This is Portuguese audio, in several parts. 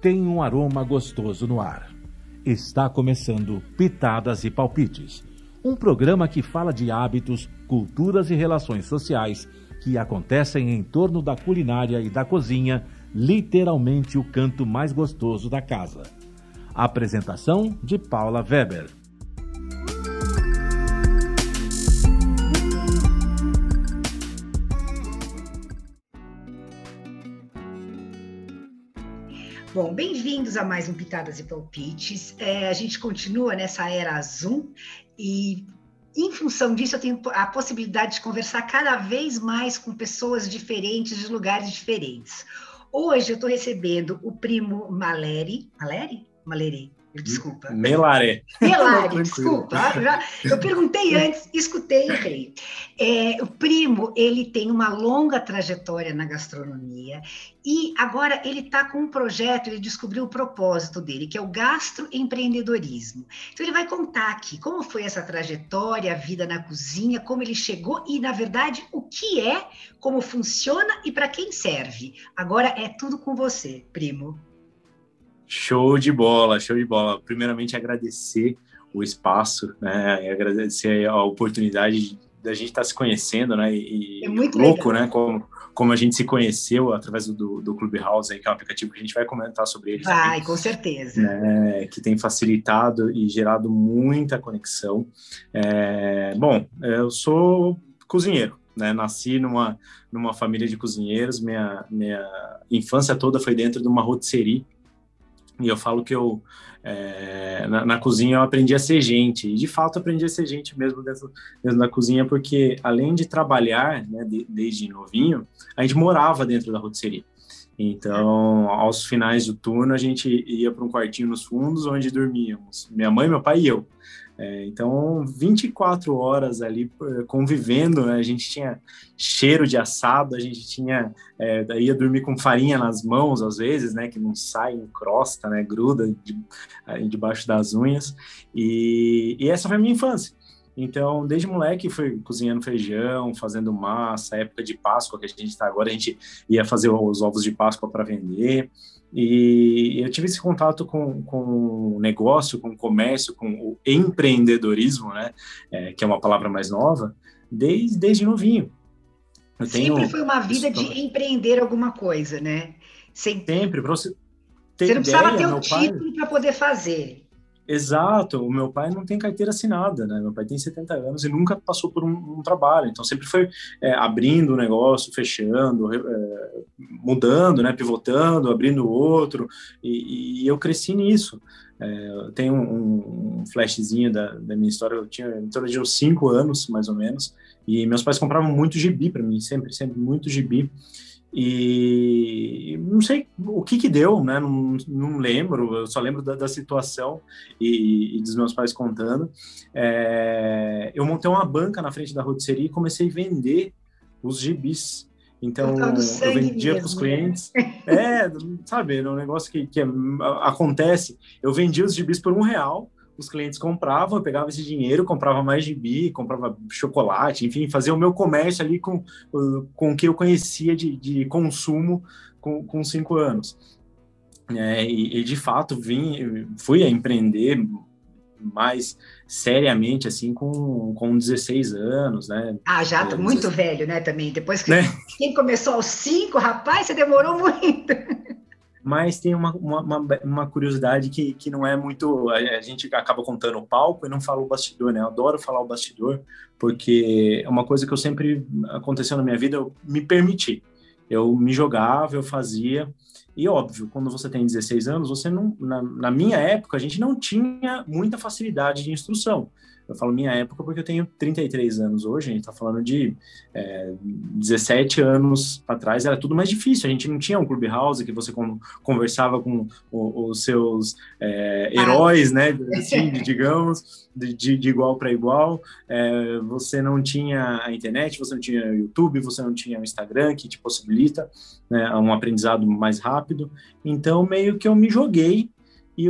tem um aroma gostoso no ar. Está começando Pitadas e Palpites, um programa que fala de hábitos, culturas e relações sociais que acontecem em torno da culinária e da cozinha, literalmente o canto mais gostoso da casa. Apresentação de Paula Weber. Bom, bem-vindos a mais um Pitadas e Palpites. É, a gente continua nessa era Zoom e, em função disso, eu tenho a possibilidade de conversar cada vez mais com pessoas diferentes, de lugares diferentes. Hoje eu estou recebendo o primo Maleri. Maleri? Maleri? Desculpa. Melare. Melare, desculpa. Já, eu perguntei antes, escutei e errei. É, o primo, ele tem uma longa trajetória na gastronomia e agora ele está com um projeto, ele descobriu o propósito dele, que é o gastroempreendedorismo. Então ele vai contar aqui como foi essa trajetória, a vida na cozinha, como ele chegou e, na verdade, o que é, como funciona e para quem serve. Agora é tudo com você, primo. Show de bola, show de bola. Primeiramente, agradecer o espaço, né? agradecer a oportunidade da gente estar tá se conhecendo, né? E é muito louco, legal. né? Como, como a gente se conheceu através do, do Clubhouse, aí, que é um aplicativo que a gente vai comentar sobre ele. Vai, também, com certeza. Né, que tem facilitado e gerado muita conexão. É, bom, eu sou cozinheiro, né? Nasci numa, numa família de cozinheiros, minha, minha infância toda foi dentro de uma rotisserie e eu falo que eu, é, na, na, cozinha, eu aprendi a ser gente. E, de fato, aprendi a ser gente mesmo dentro, dentro da cozinha, porque, além de trabalhar, né, de, desde novinho, a gente morava dentro da rotisserie. Então, aos finais do turno, a gente ia para um quartinho nos fundos, onde dormíamos. Minha mãe, meu pai e eu. É, então, 24 horas ali eh, convivendo, né? a gente tinha cheiro de assado, a gente tinha, é, ia dormir com farinha nas mãos às vezes, né, que não sai, encrosta, né, gruda de, debaixo das unhas, e, e essa foi a minha infância. Então, desde moleque, fui cozinhando feijão, fazendo massa, época de Páscoa que a gente está agora, a gente ia fazer os ovos de Páscoa para vender. E eu tive esse contato com, com o negócio, com o comércio, com o empreendedorismo, né? É, que é uma palavra mais nova, desde, desde novinho. Eu Sempre tenho... foi uma vida de empreender alguma coisa, né? Sem... Sempre, para você ter Você não ideia, precisava ter um título para poder fazer. Exato, o meu pai não tem carteira assinada, né? Meu pai tem 70 anos e nunca passou por um, um trabalho, então sempre foi é, abrindo o um negócio, fechando, é, mudando, né? Pivotando, abrindo outro, e, e eu cresci nisso. É, tenho um, um flashzinho da, da, minha história, eu tinha em torno de uns 5 anos, mais ou menos, e meus pais compravam muito gibi para mim, sempre, sempre muito gibi. E não sei o que que deu, né? Não, não lembro, eu só lembro da, da situação e, e, dos meus pais contando. É, eu montei uma banca na frente da rotisserie e comecei a vender os gibis. Então, eu vendia para os né? clientes. É, sabe, era um negócio que, que acontece. Eu vendia os gibis por um real os clientes compravam, eu pegava esse dinheiro, comprava mais gibi, comprava chocolate, enfim, fazia o meu comércio ali com, com o que eu conhecia de, de consumo com, com cinco anos. É, e, e, de fato vim, fui a empreender mais seriamente assim com, com 16 anos, né? Ah, já é, muito 16... velho, né, também. Depois que né? quem começou aos cinco, rapaz, você demorou muito mas tem uma, uma, uma, curiosidade que, que não é muito. A gente acaba contando o palco e não fala o bastidor, né? Eu adoro falar o bastidor, porque é uma coisa que eu sempre aconteceu na minha vida, eu me permiti. Eu me jogava, eu fazia. E óbvio, quando você tem 16 anos, você não. Na, na minha época, a gente não tinha muita facilidade de instrução. Eu falo minha época porque eu tenho 33 anos hoje, a gente está falando de é, 17 anos atrás, era tudo mais difícil. A gente não tinha um clubhouse que você conversava com os seus é, heróis, né? Assim, digamos, de, de igual para igual. É, você não tinha a internet, você não tinha o YouTube, você não tinha o Instagram que te possibilita né, um aprendizado mais rápido. Então, meio que eu me joguei e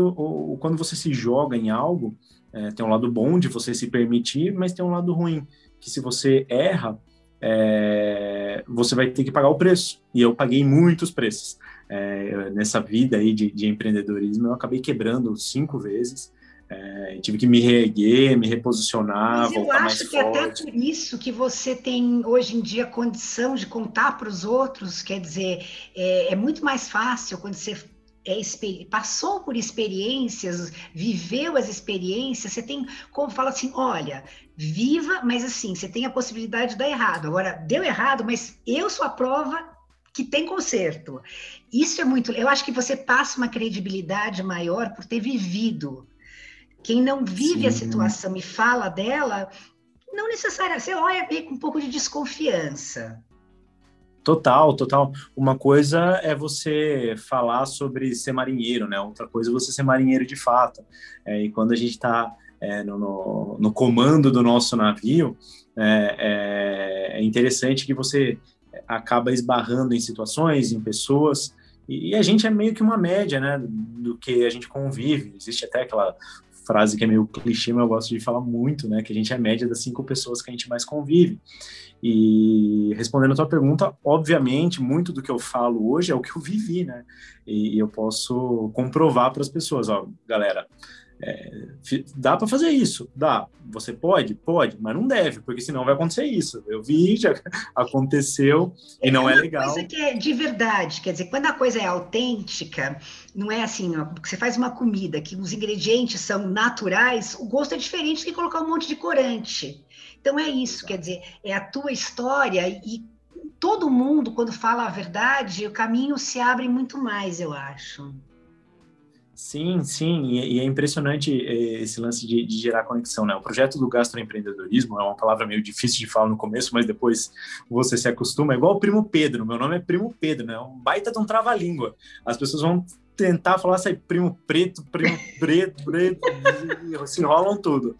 quando você se joga em algo, é, tem um lado bom de você se permitir, mas tem um lado ruim, que se você erra, é, você vai ter que pagar o preço. E eu paguei muitos preços. é, nessa vida aí de, de, empreendedorismo, eu acabei quebrando cinco vezes. É, tive que me reerguer, me reposicionar, Mas eu acho que forte. até por isso que você tem hoje em dia condição de contar para os outros, quer dizer, é, é muito mais fácil quando você é, passou por experiências, viveu as experiências, você tem como fala assim, olha, viva, mas assim, você tem a possibilidade de dar errado. Agora, deu errado, mas eu sou a prova que tem conserto. Isso é muito. Eu acho que você passa uma credibilidade maior por ter vivido. Quem não vive Sim. a situação e fala dela, não necessariamente. Você olha com um pouco de desconfiança. Total, total. Uma coisa é você falar sobre ser marinheiro, né? Outra coisa é você ser marinheiro de fato. É, e quando a gente está é, no, no, no, comando do nosso navio, é, é, é, interessante que você acaba esbarrando em situações, em pessoas, e, a gente é meio que uma média, né? Do que a gente convive. Existe até aquela frase que é meio clichê, mas eu gosto de falar muito, né? Que a gente é média das cinco pessoas que a gente mais convive. E respondendo a tua pergunta, obviamente, muito do que eu falo hoje é o que eu vivi, né? E, eu posso comprovar para as pessoas, ó, galera, é, dá para fazer isso, dá. Você pode, pode, mas não deve, porque senão vai acontecer isso. Eu vi, já aconteceu e não é, é legal. Coisa que é de verdade, quer dizer, quando a coisa é autêntica, não é assim, ó, você faz uma comida que os ingredientes são naturais, o gosto é diferente do que colocar um monte de corante. Então é isso, quer dizer, é a tua história e todo mundo, quando fala a verdade, o caminho se abre muito mais, eu acho. Sim, sim, e é impressionante eh, esse lance de, de, gerar conexão, né? O projeto do gastroempreendedorismo é uma palavra meio difícil de falar no começo, mas depois você se acostuma. É igual o Primo Pedro, meu nome é Primo Pedro, né? É um baita de um trava-língua. As pessoas vão tentar falar assim, primo preto, primo preto, preto, se enrolam tudo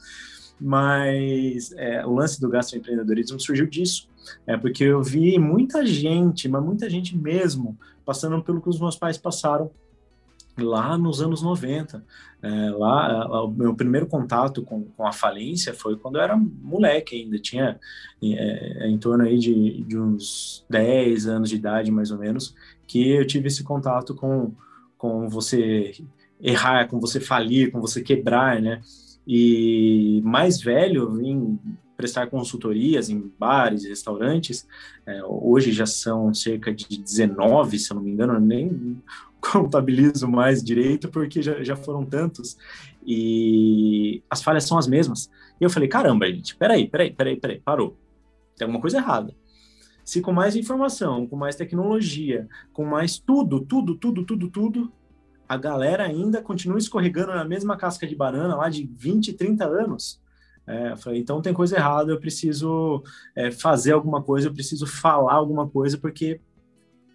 mas é, o lance do gastroempreendedorismo surgiu disso, é porque eu vi muita gente, mas muita gente mesmo, passando pelo que os meus pais passaram lá nos anos 90. É, lá, o meu primeiro contato com, com, a falência foi quando eu era moleque ainda, tinha é, é em torno aí de, de uns 10 anos de idade, mais ou menos, que eu tive esse contato com, com você errar, com você falir, com você quebrar, né? E mais velho, vim prestar consultorias em bares e restaurantes. É, hoje já são cerca de 19, se eu não me engano, nem contabilizo mais direito, porque já, já foram tantos. E as falhas são as mesmas. E eu falei, caramba, gente, peraí, peraí, peraí, peraí, parou. Tem alguma coisa errada. Se com mais informação, com mais tecnologia, com mais tudo, tudo, tudo, tudo, tudo, a galera ainda continua escorregando na mesma casca de banana lá de 20, 30 anos. É, falei, então tem coisa errada, eu preciso é, fazer alguma coisa, eu preciso falar alguma coisa, porque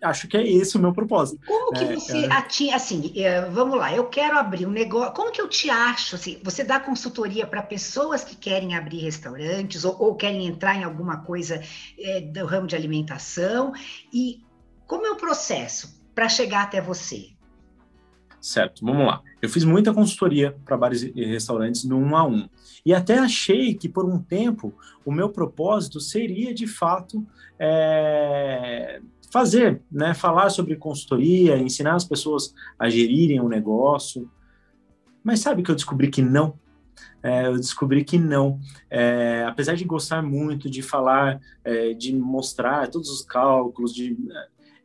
acho que é esse o meu propósito. Como que é, você é... assim, é, vamos lá, eu quero abrir um negócio, como que eu te acho, assim, você dá consultoria para pessoas que querem abrir restaurantes ou, ou querem entrar em alguma coisa é, do ramo de alimentação, e como é o processo para chegar até você? Certo, vamos lá. Eu fiz muita consultoria para bares e restaurantes no um a um. E até achei que por um tempo o meu propósito seria de fato é, fazer, né, falar sobre consultoria, ensinar as pessoas a gerirem o um negócio. Mas sabe que eu descobri que não? É, eu descobri que não. É, apesar de gostar muito de falar, é, de mostrar todos os cálculos, de,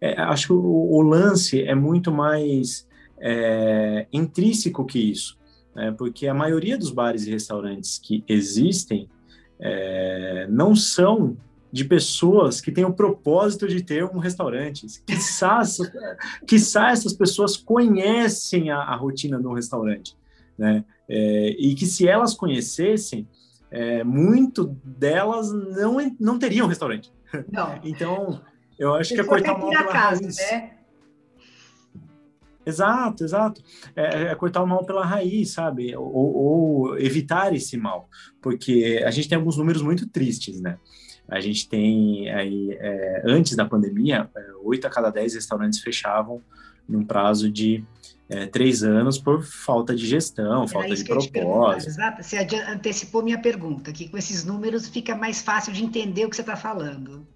é, acho que o, o lance é muito mais é, intrínseco que isso, né? porque a maioria dos bares e restaurantes que existem é, não são de pessoas que têm o propósito de ter um restaurante. Quizá, quiçá essas pessoas conhecem a, a rotina do restaurante, né? É, e que se elas conhecessem, é, muito delas não, não teriam restaurante. Não. então, eu acho que é cortar uma pela casa, raiz. Né? Exato, exato. É, é, cortar o mal pela raiz, sabe? Ou, ou, evitar esse mal. Porque a gente tem alguns números muito tristes, né? A gente tem aí, é, antes da pandemia, é, oito a cada dez restaurantes fechavam num prazo de é, três anos por falta de gestão, Era falta de propósito. Exato, você antecipou minha pergunta, que com esses números fica mais fácil de entender o que você está falando.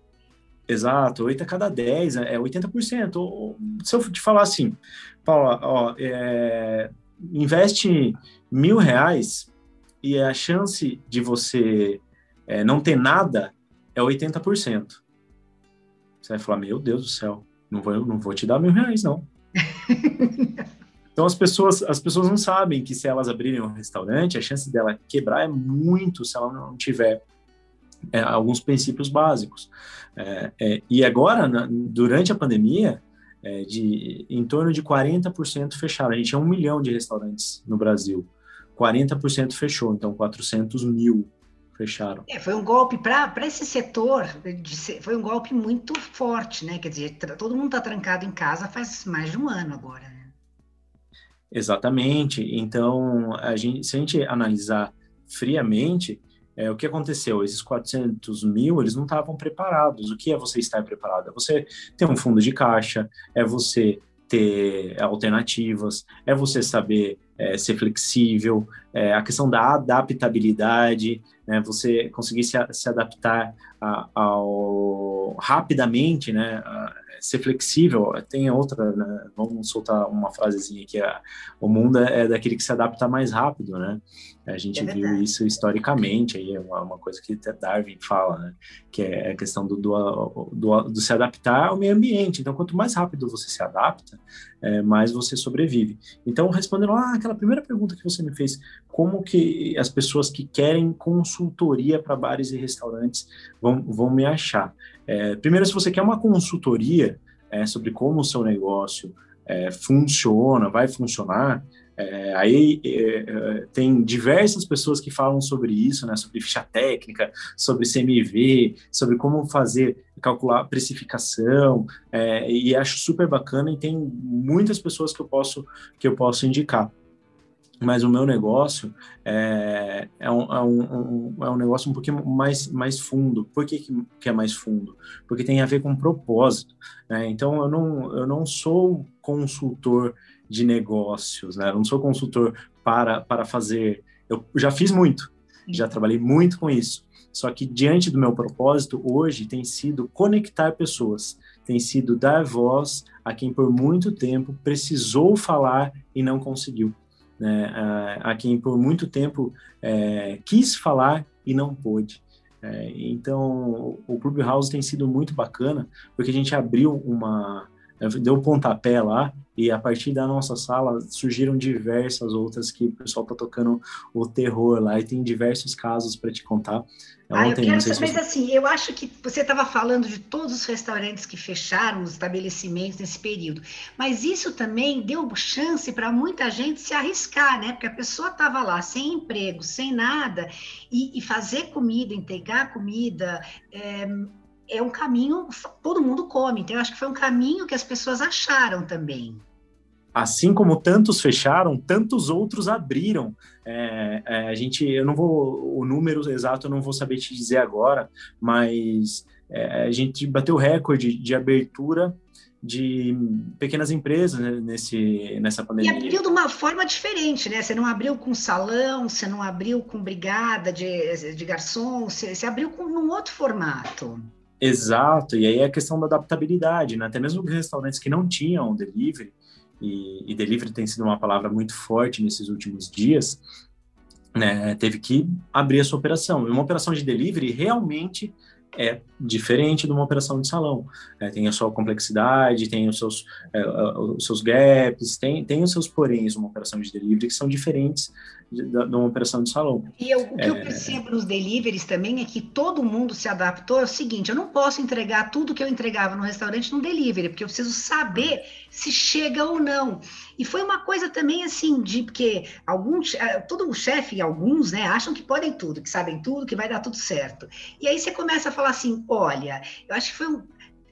Exato, 8 a cada 10, é 80%. Se eu te falar assim, Paula, ó, é, investe mil reais e a chance de você é, não ter nada é 80%. Você vai falar, meu Deus do céu, não vou, não vou te dar mil reais, não. então as pessoas, as pessoas não sabem que se elas abrirem um restaurante, a chance dela quebrar é muito se ela não tiver é, alguns princípios básicos. É, é, e agora, na, durante a pandemia, é, de, em torno de 40% fecharam. A gente tinha um milhão de restaurantes no Brasil. 40% fechou, então 400 mil fecharam. É, foi um golpe para esse setor, de, foi um golpe muito forte, né? Quer dizer, todo mundo está trancado em casa faz mais de um ano agora. Né? Exatamente. Então, a gente, se a gente analisar friamente, é, o que aconteceu? Esses 400 mil, eles não estavam preparados. O que é você estar preparado? É você ter um fundo de caixa, é você ter alternativas, é você saber é, ser flexível, é, a questão da adaptabilidade, né, você conseguir se, se adaptar a, ao, rapidamente, né, ser flexível. Tem outra, né, vamos soltar uma frasezinha aqui, a, o mundo é daquele que se adapta mais rápido, né? A gente é viu isso historicamente, aí é uma, uma, coisa que Darwin fala, né? Que é a questão do, do, do, do se adaptar ao meio ambiente. Então, quanto mais rápido você se adapta, é, mais você sobrevive. Então, respondendo lá aquela primeira pergunta que você me fez, como que as pessoas que querem consultoria para bares e restaurantes vão, vão me achar? É, primeiro, se você quer uma consultoria é, sobre como o seu negócio é, funciona, vai funcionar, é, aí é, é, tem diversas pessoas que falam sobre isso, né, sobre ficha técnica, sobre CMV, sobre como fazer, calcular precificação, é, e acho super bacana e tem muitas pessoas que eu posso, que eu posso indicar mas o meu negócio é, é, um, é, um, é um negócio um pouquinho mais, mais fundo. Por que, que é mais fundo? Porque tem a ver com propósito. Né? Então, eu não, eu não sou consultor de negócios, né? eu não sou consultor para, para fazer. Eu já fiz muito, já trabalhei muito com isso. Só que diante do meu propósito, hoje tem sido conectar pessoas, tem sido dar voz a quem por muito tempo precisou falar e não conseguiu né, a, a, quem por muito tempo é, quis falar e não pôde. É, então, o Clubhouse tem sido muito bacana, porque a gente abriu uma, deu um pontapé lá, e a partir da nossa sala surgiram diversas outras que o pessoal tá tocando o terror lá, e tem diversos casos para te contar. Ah, eu quero saber, mas assim, eu acho que você estava falando de todos os restaurantes que fecharam, os estabelecimentos nesse período, mas isso também deu chance para muita gente se arriscar, né? Porque a pessoa estava lá sem emprego, sem nada, e, e fazer comida, entregar comida, é, é um caminho, todo mundo come, então eu acho que foi um caminho que as pessoas acharam também assim como tantos fecharam, tantos outros abriram. É, é, a gente, eu não vou, o número exato eu não vou saber te dizer agora, mas é, a gente bateu recorde de abertura de pequenas empresas né, nesse, nessa pandemia. E abriu de uma forma diferente, né? Você não abriu com salão, você não abriu com brigada de, de garçom, você, você abriu com um outro formato. Exato, e aí é a questão da adaptabilidade, né? Até mesmo restaurantes que não tinham delivery, e, e delivery tem sido uma palavra muito forte nesses últimos dias, né, teve que abrir a sua operação. E uma operação de delivery realmente é diferente de uma operação de salão. É, tem a sua complexidade, tem os seus, é, os seus gaps, tem, tem os seus poréns uma operação de delivery que são diferentes de, de, uma operação de salão. E eu, o que é... eu percebo nos deliveries também é que todo mundo se adaptou. É o seguinte, eu não posso entregar tudo que eu entregava no restaurante no delivery, porque eu preciso saber se chega ou não. E foi uma coisa também assim, de porque alguns, eh, todo chefe, alguns, né, acham que podem tudo, que sabem tudo, que vai dar tudo certo. E aí você começa a falar assim: olha, eu acho que foi um,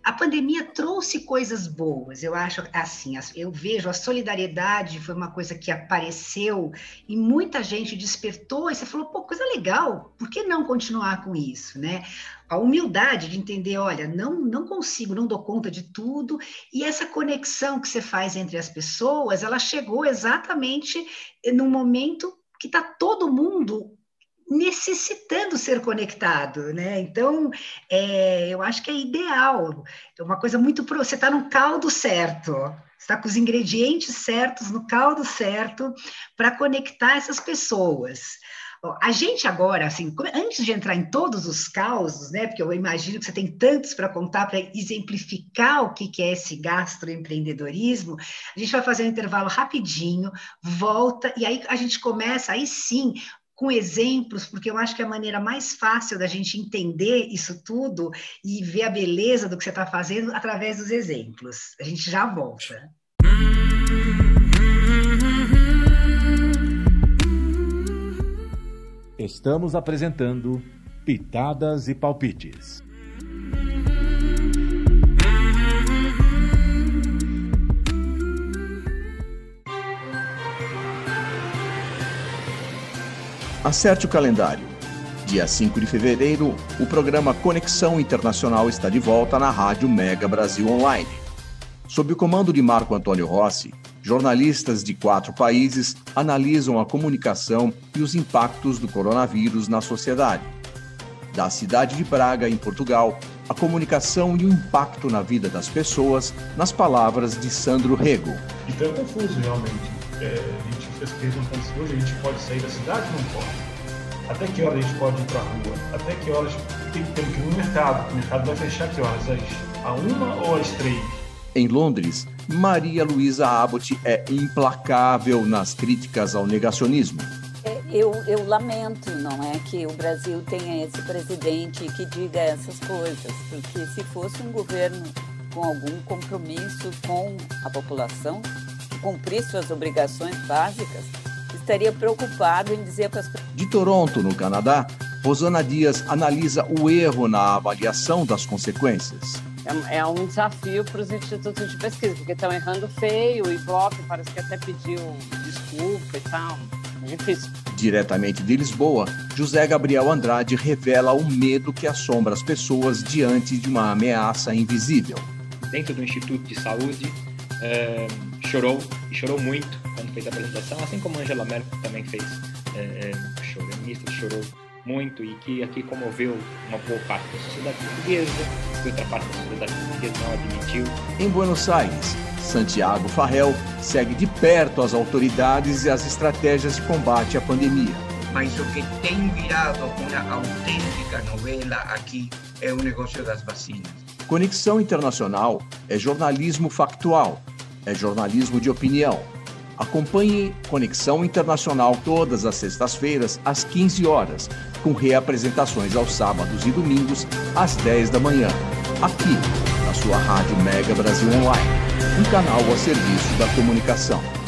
a pandemia trouxe coisas boas. Eu acho assim, eu vejo a solidariedade foi uma coisa que apareceu e muita gente despertou e você falou, pô, coisa legal, por que não continuar com isso, né? A humildade de entender, olha, não não consigo, não dou conta de tudo, e essa conexão que você faz entre as pessoas, ela chegou exatamente no momento que está todo mundo necessitando ser conectado, né? Então, é, eu acho que é ideal, é uma coisa muito pro, você está no caldo certo, está com os ingredientes certos, no caldo certo, para conectar essas pessoas. A gente agora, assim, antes de entrar em todos os causos, né, porque eu imagino que você tem tantos para contar para exemplificar o que é esse gastroempreendedorismo, a gente vai fazer um intervalo rapidinho, volta, e aí a gente começa, aí sim, com exemplos, porque eu acho que é a maneira mais fácil da gente entender isso tudo e ver a beleza do que você está fazendo através dos exemplos. A gente já volta. Estamos apresentando Pitadas e Palpites. Acerte o calendário. Dia 5 de fevereiro, o programa Conexão Internacional está de volta na Rádio Mega Brasil Online. Sob o comando de Marco Antônio Rossi, jornalistas de quatro países analisam a comunicação e os impactos do coronavírus na sociedade. Da cidade de Braga, em Portugal, a comunicação e o impacto na vida das pessoas, nas palavras de Sandro Rego. É confuso, realmente. É, pessoas perguntando se hoje a gente pode sair da cidade ou não pode. Até que horas a gente pode ir para a rua? Até que horas tem, tem que ir no mercado? O mercado vai fechar que horas? Às, a uma ou às três? Em Londres, Maria Luísa Abbott é implacável nas críticas ao negacionismo. É, eu, eu, lamento, não é, que o Brasil tenha esse presidente que diga essas coisas, porque se fosse um governo com algum compromisso com a população, cumprir suas obrigações básicas, estaria preocupado em dizer para as De Toronto, no Canadá, Rosana Dias analisa o erro na avaliação das consequências. É, é um desafio para os institutos de pesquisa, porque estão errando feio, o Ibope parece que até pediu desculpa e tal. É difícil. Diretamente de Lisboa, José Gabriel Andrade revela o medo que assombra as pessoas diante de uma ameaça invisível. Dentro do Instituto de Saúde, é, chorou, e chorou muito quando fez a apresentação, assim como Angela Merkel também fez, é, é, chorou, a ministra chorou muito e que aqui comoveu uma boa parte da sociedade portuguesa, que outra parte da sociedade portuguesa não admitiu. Em Buenos Aires, Santiago Farrell segue de perto as autoridades e as estratégias de combate à pandemia. Mas o que tem virado uma autêntica novela aqui é o negócio das vacinas. Conexão Internacional é jornalismo factual é jornalismo de opinião. Acompanhe Conexão Internacional todas as sextas-feiras, às 15 horas, com reapresentações aos sábados e domingos, às 10 da manhã, aqui na sua Rádio Mega Brasil Online, um canal a serviço da comunicação.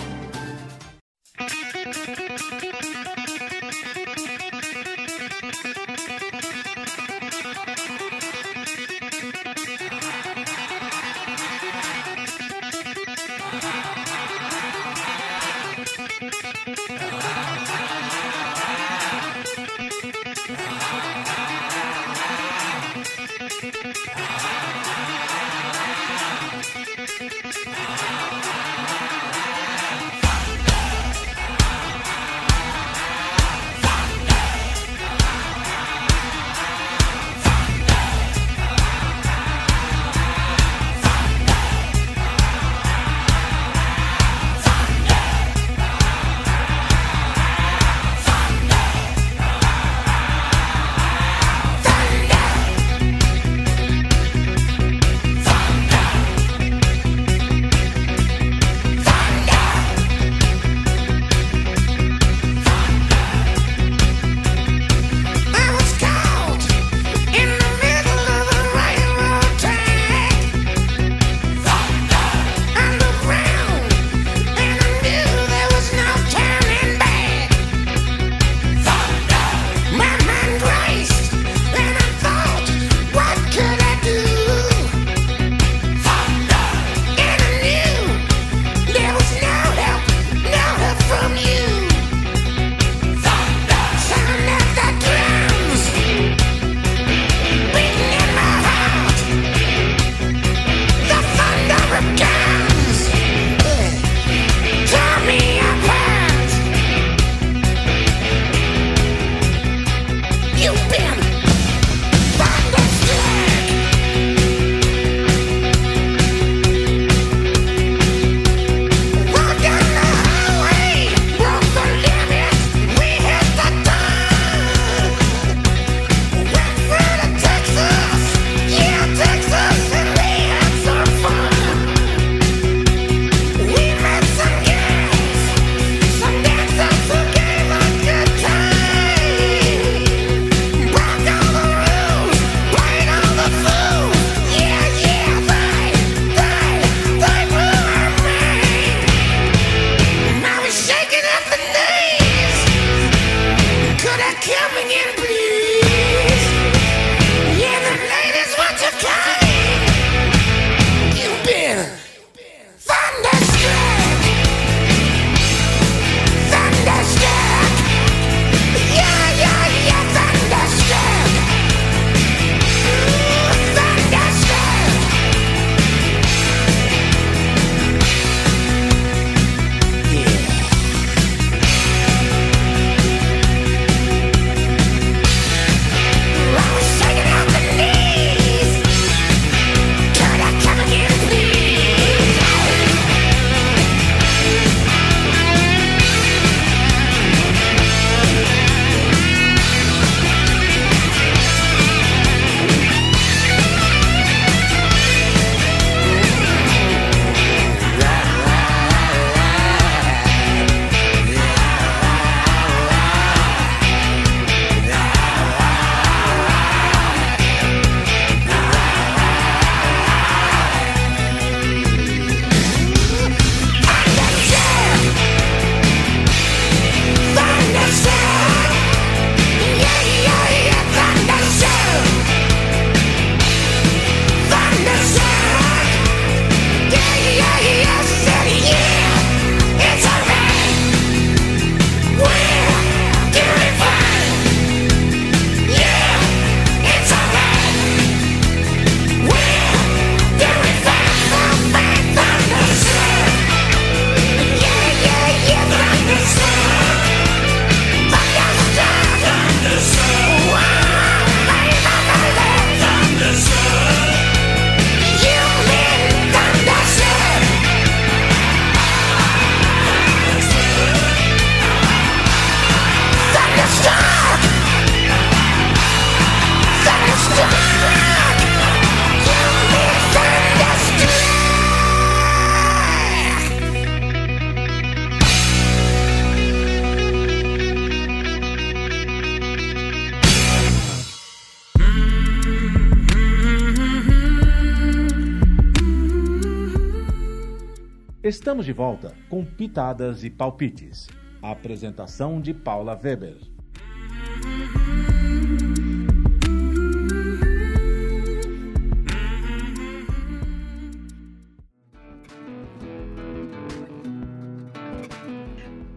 Estamos de volta com Pitadas e Palpites. A apresentação de Paula Weber.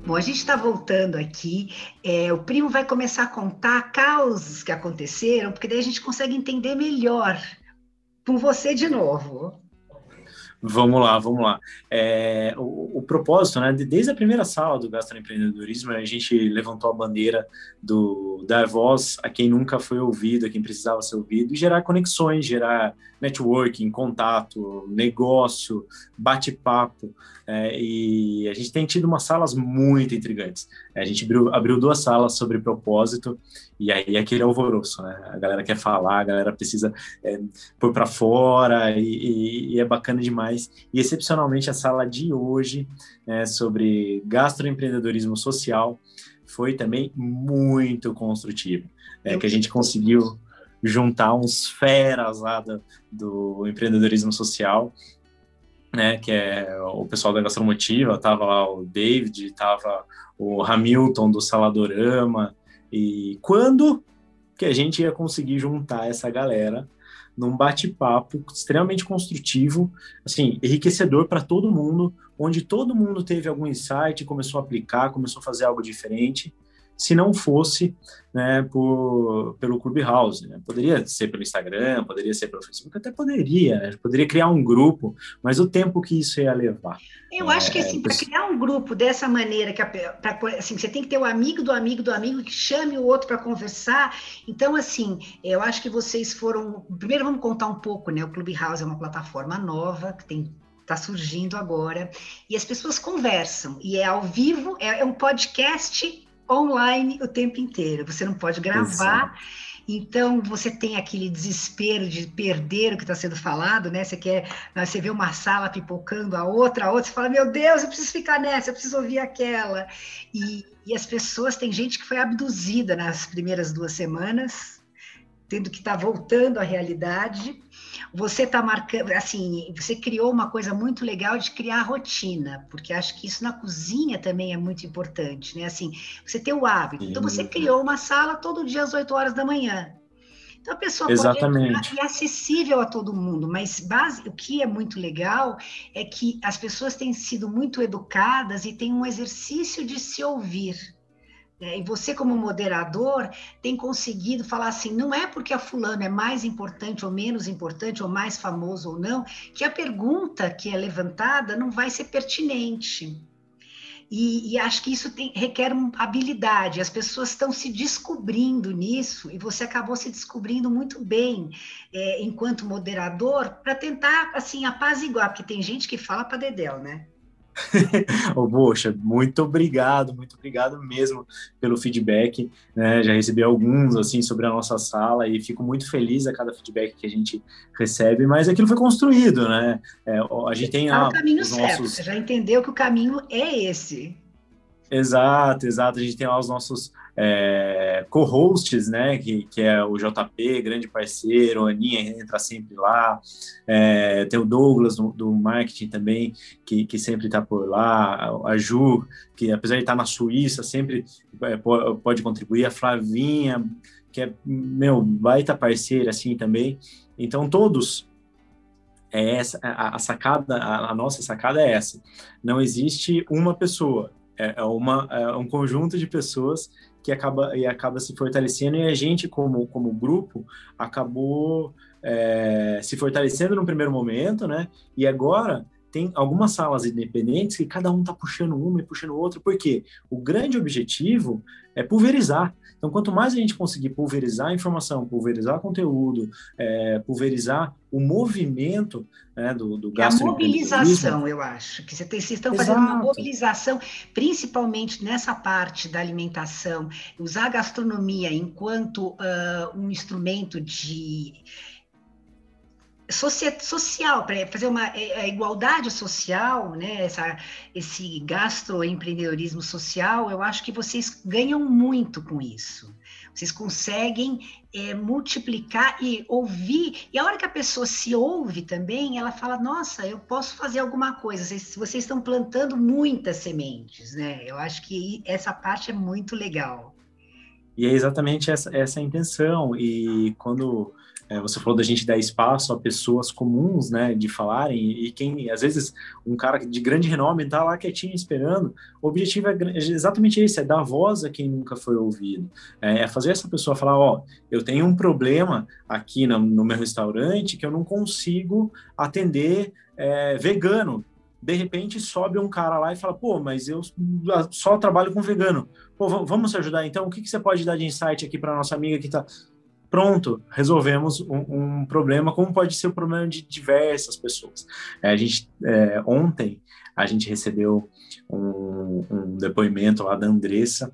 Bom, a gente está voltando aqui. É, o primo vai começar a contar causas que aconteceram, porque daí a gente consegue entender melhor com você de novo. Vamos lá, vamos lá. É, o, o, propósito, né, desde a primeira sala do gastroempreendedorismo, a gente levantou a bandeira do dar voz a quem nunca foi ouvido, a quem precisava ser ouvido, e gerar conexões, gerar networking, contato, negócio, bate-papo. É, e a gente tem tido umas salas muito intrigantes. A gente abriu, abriu, duas salas sobre propósito, e aí é aquele alvoroço, né? A galera quer falar, a galera precisa é, pôr para fora, e, e, e, é bacana demais. E excepcionalmente a sala de hoje, né, sobre gastroempreendedorismo social, foi também muito construtiva. É, que a gente conseguiu juntar uns feras lá do, do empreendedorismo social né, que é o pessoal da Gastromotiva, tava lá o David, tava o Hamilton do Saladorama, e quando que a gente ia conseguir juntar essa galera num bate-papo extremamente construtivo, assim, enriquecedor para todo mundo, onde todo mundo teve algum insight, começou a aplicar, começou a fazer algo diferente, se não fosse né, por, pelo Clubhouse. Né? Poderia ser pelo Instagram, poderia ser pelo Facebook, até poderia, né? poderia criar um grupo, mas o tempo que isso ia levar. Eu é, acho que assim, para criar um grupo dessa maneira, que pra, assim, você tem que ter o amigo do amigo do amigo que chame o outro para conversar. Então, assim, eu acho que vocês foram. Primeiro, vamos contar um pouco, né? O Clubhouse é uma plataforma nova que tem está surgindo agora, e as pessoas conversam, e é ao vivo, é, é um podcast online o tempo inteiro. Você não pode gravar. Então você tem aquele desespero de perder o que está sendo falado, né? Você quer, você vê uma sala pipocando a outra, a outra, você fala, meu Deus, eu preciso ficar nessa, eu preciso ouvir aquela. E, e as pessoas, tem gente que foi abduzida nas primeiras duas semanas, tendo que estar tá voltando à realidade. Você está marcando, assim, você criou uma coisa muito legal de criar rotina, porque acho que isso na cozinha também é muito importante, né? Assim, você ter o hábito. Então, você criou uma sala todo dia às 8 horas da manhã. Então, a pessoa Exatamente. pode é acessível a todo mundo, mas base, o que é muito legal é que as pessoas têm sido muito educadas e têm um exercício de se ouvir. É, e você, como moderador, tem conseguido falar assim: não é porque a fulana é mais importante ou menos importante, ou mais famoso ou não, que a pergunta que é levantada não vai ser pertinente. E, e acho que isso tem, requer uma habilidade. As pessoas estão se descobrindo nisso, e você acabou se descobrindo muito bem é, enquanto moderador, para tentar assim apaziguar, porque tem gente que fala para Dedel, né? oh, poxa, muito obrigado, muito obrigado mesmo pelo feedback. Né? Já recebi alguns assim sobre a nossa sala e fico muito feliz a cada feedback que a gente recebe, mas aquilo foi construído, né? É, a gente tem tá o caminho certo, nossos... você já entendeu que o caminho é esse. Exato, exato. A gente tem lá os nossos é, co-hosts, né? Que, que é o JP, grande parceiro, a Aninha entra sempre lá. É, tem o Douglas do, do marketing também, que, que sempre está por lá. A Ju, que apesar de estar tá na Suíça, sempre é, pode contribuir. A Flavinha, que é, meu, baita parceira assim também. Então, todos é essa a, a sacada, a, a, nossa sacada é essa. Não existe uma pessoa, é, é, uma, é um conjunto de pessoas que acaba e acaba se fortalecendo e a gente como como grupo acabou é, se fortalecendo no primeiro momento, né? E agora tem algumas salas independentes que cada um está puxando uma e puxando outra, porque o grande objetivo é pulverizar. Então, quanto mais a gente conseguir pulverizar a informação, pulverizar conteúdo, é, pulverizar o movimento né, do, do gasto. É a mobilização, eu acho, que vocês estão fazendo Exato. uma mobilização, principalmente nessa parte da alimentação, usar a gastronomia enquanto uh, um instrumento de social, para fazer uma é, a igualdade social, né, essa, esse gastroempreendedorismo social, eu acho que vocês ganham muito com isso. Vocês conseguem é, multiplicar e ouvir. E a hora que a pessoa se ouve também, ela fala: Nossa, eu posso fazer alguma coisa. Vocês, vocês estão plantando muitas sementes, né? Eu acho que essa parte é muito legal. E é exatamente essa, essa a intenção. E quando é, você falou da gente dar espaço a pessoas comuns, né, de falarem, e quem, às vezes, um cara de grande renome está lá quietinho esperando, o objetivo é exatamente esse, é dar voz a quem nunca foi ouvido, é, é fazer essa pessoa falar, ó, eu tenho um problema aqui no, no meu restaurante que eu não consigo atender é, vegano, de repente sobe um cara lá e fala, pô, mas eu só trabalho com vegano. Pô, vamos ajudar então? O que, que você pode dar de insight aqui para nossa amiga que está pronto, resolvemos um, um, problema, como pode ser o problema de diversas pessoas. É, a gente, é, ontem, a gente recebeu um, um depoimento lá da Andressa,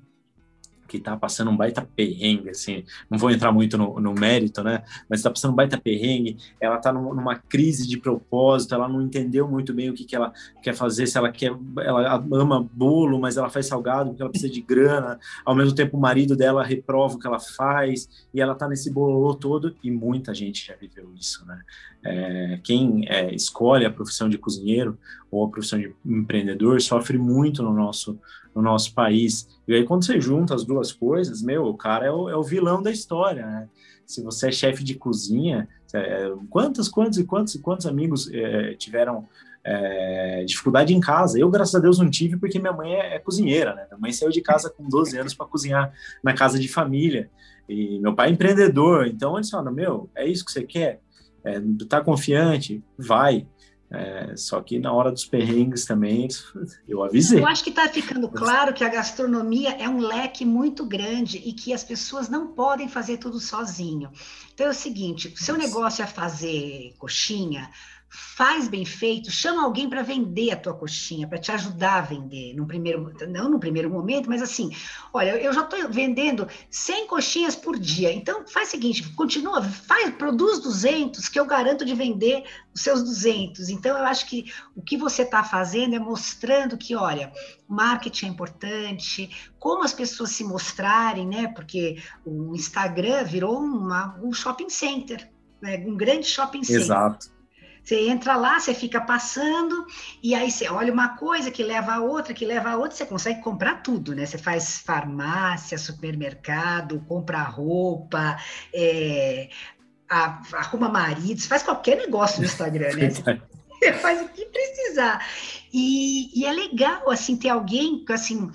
que tá passando um baita perrengue, assim, não vou entrar muito no, no mérito, né, mas tá passando um baita perrengue, ela tá numa crise de propósito, ela não entendeu muito bem o que, que ela quer fazer, se ela quer, ela ama bolo, mas ela faz salgado porque ela precisa de grana, ao mesmo tempo o marido dela reprova o que ela faz, e ela tá nesse bololô todo, e muita gente já viveu isso, né, é, quem é, escolhe a profissão de cozinheiro ou a profissão de empreendedor sofre muito no nosso no nosso país. E aí, quando você junta as duas coisas, meu, o cara é o, é o vilão da história, né? Se você é chefe de cozinha, é, quantos, quantos e quantos, quantos amigos é, tiveram é, dificuldade em casa? Eu, graças a Deus, não tive, porque minha mãe é, é cozinheira, né? Minha mãe saiu de casa com 12 anos para cozinhar na casa de família. E meu pai é empreendedor, então eles falam: Meu, é isso que você quer? É, tá confiante? Vai. É, só que na hora dos perrengues também, eu avisei. Eu acho que está ficando claro que a gastronomia é um leque muito grande e que as pessoas não podem fazer tudo sozinho. Então é o seguinte: seu negócio é fazer coxinha, faz bem feito, chama alguém para vender a tua coxinha, para te ajudar a vender, no primeiro, não no primeiro momento, mas assim, olha, eu já estou vendendo 100 coxinhas por dia, então faz o seguinte, continua, faz, produz 200, que eu garanto de vender os seus 200. Então, eu acho que o que você está fazendo é mostrando que, olha, marketing é importante, como as pessoas se mostrarem, né, porque o Instagram virou uma, um shopping center, né, um grande shopping center. Exato. Você entra lá, você fica passando, e aí você olha uma coisa que leva a outra, que leva a outra, você consegue comprar tudo, né? Você faz farmácia, supermercado, compra roupa, é, arruma marido, você faz qualquer negócio no Instagram, né? Você faz o que precisar. E, e é legal, assim, ter alguém, assim,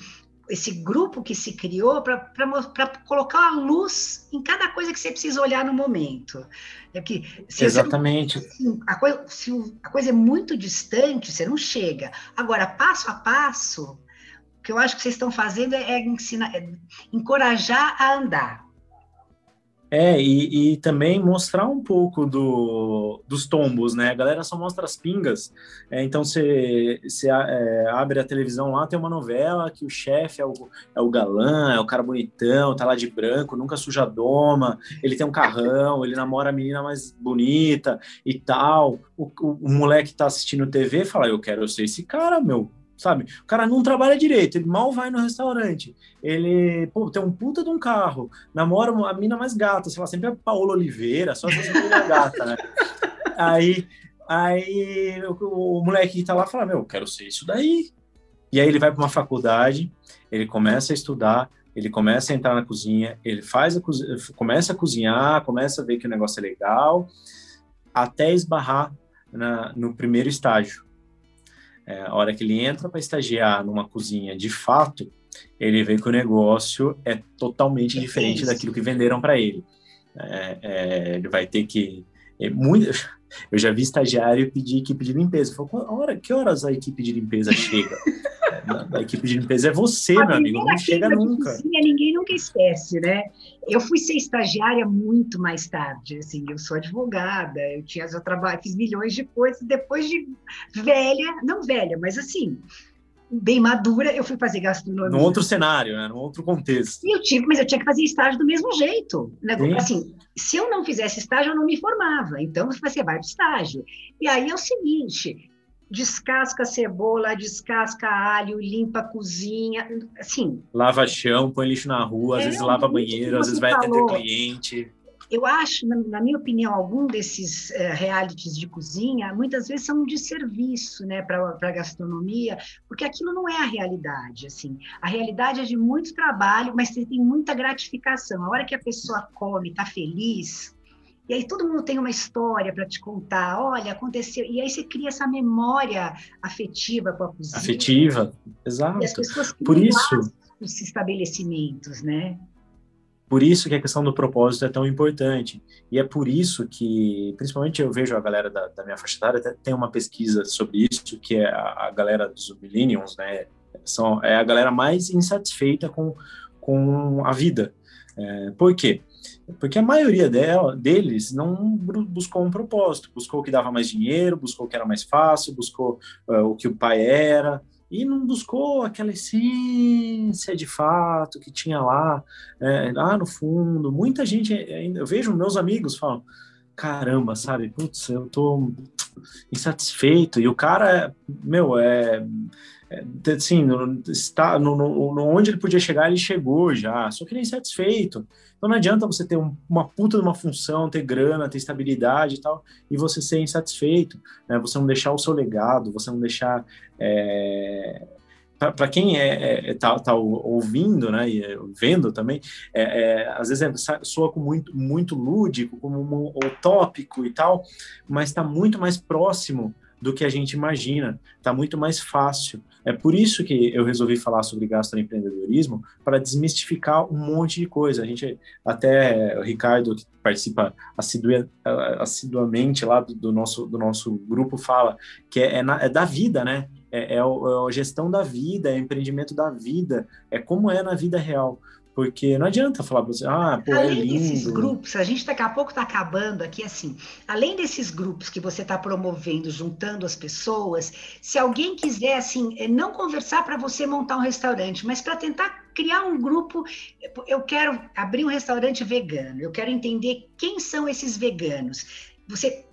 esse grupo que se criou para colocar a luz em cada coisa que você precisa olhar no momento. É que se Exatamente. Você, assim, a, coisa, se a coisa é muito distante, você não chega. Agora, passo a passo, o que eu acho que vocês estão fazendo é, ensinar, é encorajar a andar. É, e, e, também mostrar um pouco do, dos tombos, né? A galera só mostra as pingas. É, então você, é, abre a televisão lá, tem uma novela que o chefe é o, é o galã, é o cara bonitão, tá lá de branco, nunca suja a doma, ele tem um carrão, ele namora a menina mais bonita e tal. O, o, o moleque tá assistindo TV fala: Eu quero ser esse cara, meu sabe? O cara não trabalha direito, ele mal vai no restaurante. Ele, pô, tem um puta de um carro, namora a mina mais gata, sei lá, sempre é Paola Oliveira, só essa menina gata, né? Aí, aí o, o moleque que tá lá fala, meu, eu quero ser isso daí. E aí ele vai para uma faculdade, ele começa a estudar, ele começa a entrar na cozinha, ele faz a começa a cozinhar, começa a ver que o negócio é legal, até esbarrar na, no primeiro estágio é, a hora que ele entra para estagiar numa cozinha de fato, ele vê que o negócio é totalmente é diferente isso. daquilo que venderam para ele. É, é, ele vai ter que. É muito, eu já vi estagiário pedir equipe de limpeza. Falou, hora, que horas a equipe de limpeza chega? a equipe de limpeza é você, meu amigo, não chega nunca. Cozinha, ninguém nunca esquece, né? Eu fui ser estagiária muito mais tarde, assim, eu sou advogada, eu tinha, eu trabalho, fiz milhões de coisas, depois de velha, não velha, mas assim, bem madura, eu fui fazer gastronomia. Num outro cenário, né? Num outro contexto. E eu tive, mas eu tinha que fazer estágio do mesmo jeito. Né? Assim, se eu não fizesse estágio, eu não me formava. Então, você vai para estágio. E aí é o seguinte, descasca a cebola, descasca alho, limpa a cozinha, assim. Lava chão, põe lixo na rua, às É, vezes lava banheiro, às vezes vai atender cliente. Eu acho, na, minha opinião, algum desses eh, realities de cozinha, muitas vezes são de serviço, né, para a gastronomia, porque aquilo não é a realidade, assim. A realidade é de muito trabalho, mas tem, tem muita gratificação. A hora que a pessoa come, está feliz, e aí todo mundo tem uma história para te contar, olha, aconteceu, e aí você cria essa memória afetiva com a cozinha. Afetiva, E as exato. pessoas Por isso, nos estabelecimentos, né? por isso que a questão do propósito é tão importante. E é por isso que, principalmente eu vejo a galera da, da minha faixa etária, até tem uma pesquisa sobre isso, que é a, a galera dos millennials, né? São, é a galera mais insatisfeita com, com a vida. É, por quê? Porque a maioria dela, deles não buscou um propósito, buscou o que dava mais dinheiro, buscou o que era mais fácil, buscou eh, o que o pai era, e não buscou aquela essência de fato que tinha lá, é, lá no fundo. Muita gente ainda, eu vejo meus amigos falam, caramba, sabe, putz, eu tô insatisfeito, e o cara, meu, é, é, assim, no, está no, no onde ele podia chegar, ele chegou já, só que ele é insatisfeito. Então não adianta você ter um, uma puta de uma função, ter grana, ter estabilidade e tal, e você ser insatisfeito, né? Você não deixar o seu legado, você não deixar é, para quem é, é, tá, tá ouvindo, né, e vendo também, é, é, às vezes é, soa com muito, muito lúdico, como utópico e tal, mas está muito mais próximo do que a gente imagina, está muito mais fácil. É por isso que eu resolvi falar sobre gastroempreendedorismo, para desmistificar um monte de coisa. A gente, até o Ricardo, que participa assidu assiduamente lá do, do, nosso, do nosso grupo, fala que é, é, na, é da vida, né? É, é, a gestão da vida, é empreendimento da vida, é como é na vida real. Porque não adianta falar para você, ah, pô, além é lindo. desses grupos, a gente daqui a pouco está acabando aqui assim. Além desses grupos que você está promovendo, juntando as pessoas, se alguém quiser assim, não conversar para você montar um restaurante, mas para tentar criar um grupo, eu quero abrir um restaurante vegano, eu quero entender quem são esses veganos. Você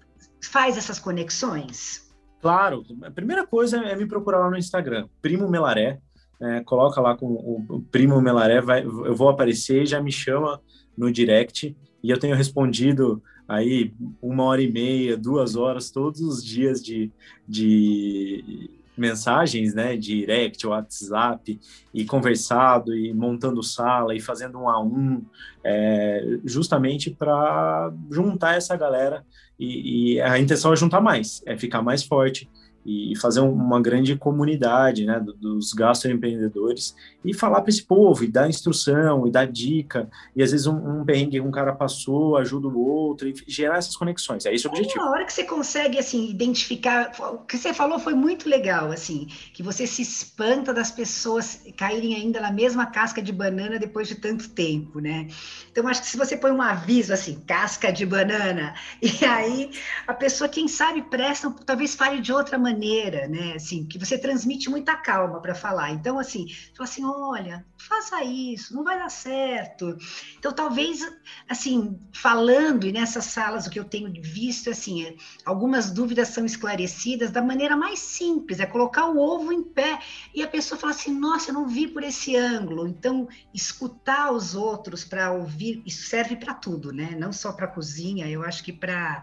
faz essas conexões? Claro, a primeira coisa é me procurar lá no Instagram, Primo Melaré, é, coloca lá com o, Primo Melaré, vai, eu vou aparecer, já me chama no direct, e eu tenho respondido aí uma hora e meia, duas horas, todos os dias de, de mensagens, né, direct, WhatsApp, e conversado, e montando sala, e fazendo um a um, é, justamente para juntar essa galera, e, e a intenção é juntar mais, é ficar mais forte, e fazer uma grande comunidade né, dos gastroempreendedores e falar para esse povo, e dar instrução, e dar dica, e às vezes um, um perrengue que um cara passou ajuda o outro, e gerar essas conexões, é esse o objetivo. A hora que você consegue, assim, identificar, o que você falou foi muito legal, assim, que você se espanta das pessoas caírem ainda na mesma casca de banana depois de tanto tempo, né? Então, acho que se você põe um aviso, assim, casca de banana, e aí a pessoa, quem sabe, presta, talvez fale de outra maneira, maneira, né? Assim, que você transmite muita calma para falar. Então, assim, fala assim, olha, faça isso, não vai dar certo. Então, talvez, assim, falando e nessas salas, o que eu tenho visto, assim, é, algumas dúvidas são esclarecidas da maneira mais simples, é colocar o ovo em pé e a pessoa fala assim, nossa, eu não vi por esse ângulo. Então, escutar os outros para ouvir, isso serve para tudo, né? Não só para cozinha, eu acho que para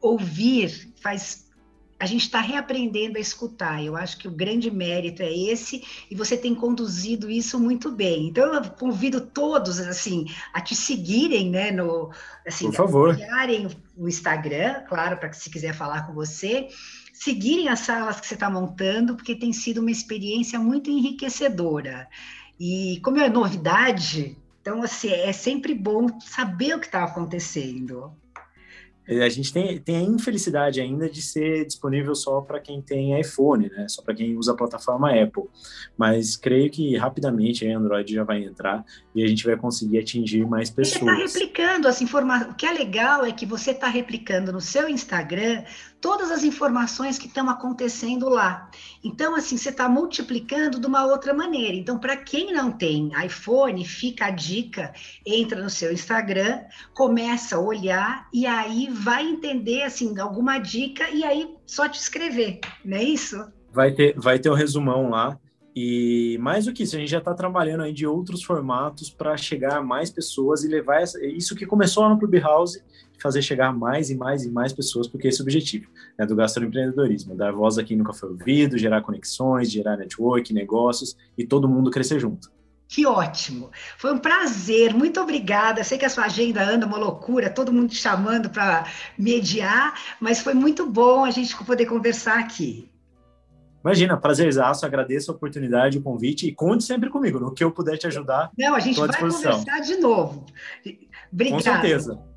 ouvir faz a gente está reaprendendo a escutar. Eu acho que o grande mérito é esse e você tem conduzido isso muito bem. Então eu convido todos assim a te seguirem, né, no assim, Por favor. o Instagram, claro, para que se quiser falar com você, seguirem as salas que você está montando, porque tem sido uma experiência muito enriquecedora. E como é novidade, então assim, é sempre bom saber o que está acontecendo. A gente tem, tem a infelicidade ainda de ser disponível só para quem tem iPhone, né? Só para quem usa a plataforma Apple. Mas creio que rapidamente a Android já vai entrar e a gente vai conseguir atingir mais pessoas. Você está replicando as informações. O que é legal é que você está replicando no seu Instagram todas as informações que estão acontecendo lá. Então, assim, você está multiplicando de uma outra maneira. Então, para quem não tem iPhone, fica a dica: entra no seu Instagram, começa a olhar e aí vai entender assim alguma dica e aí só te escrever, não é isso? Vai ter, vai ter um resumão lá. E mais do que isso, a gente já está trabalhando aí de outros formatos para chegar a mais pessoas e levar essa, isso que começou lá no Clubhouse, fazer chegar mais e mais e mais pessoas, porque esse é o objetivo né, do gastroempreendedorismo, dar voz a quem nunca foi ouvido, gerar conexões, gerar network, negócios e todo mundo crescer junto. Que ótimo! Foi um prazer, muito obrigada. Sei que a sua agenda anda uma loucura, todo mundo te chamando para mediar, mas foi muito bom a gente poder conversar aqui. Imagina, prazerzaço, agradeço a oportunidade, o convite e conte sempre comigo, no que eu puder te ajudar. Não, a gente vai conversar de novo. Obrigada. Com certeza.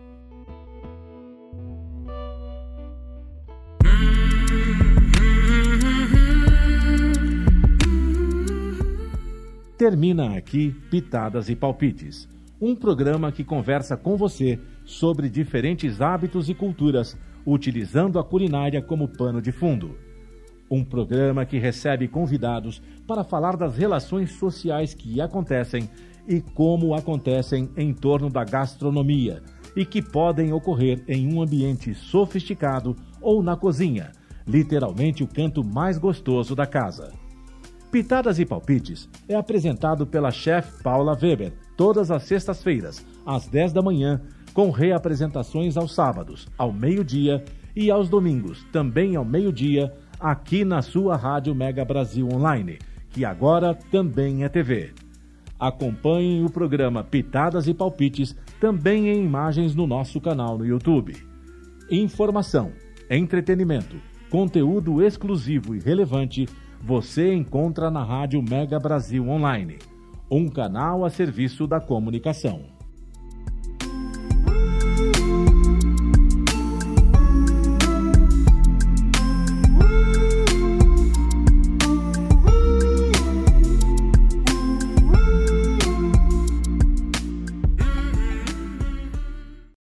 Termina aqui Pitadas e Palpites, um programa que conversa com você sobre diferentes hábitos e culturas, utilizando a culinária como pano de fundo. Um programa que recebe convidados para falar das relações sociais que acontecem e como acontecem em torno da gastronomia e que podem ocorrer em um ambiente sofisticado ou na cozinha, literalmente o canto mais gostoso da casa. Pitadas e Palpites é apresentado pela chefe Paula Weber todas as sextas-feiras, às 10 da manhã, com reapresentações aos sábados, ao meio-dia e aos domingos, também ao meio-dia aqui na sua Rádio Mega Brasil Online, que agora também é TV. Acompanhem o programa Pitadas e Palpites também em imagens no nosso canal no YouTube. Informação, entretenimento, conteúdo exclusivo e relevante você encontra na Rádio Mega Brasil Online, um canal a serviço da comunicação.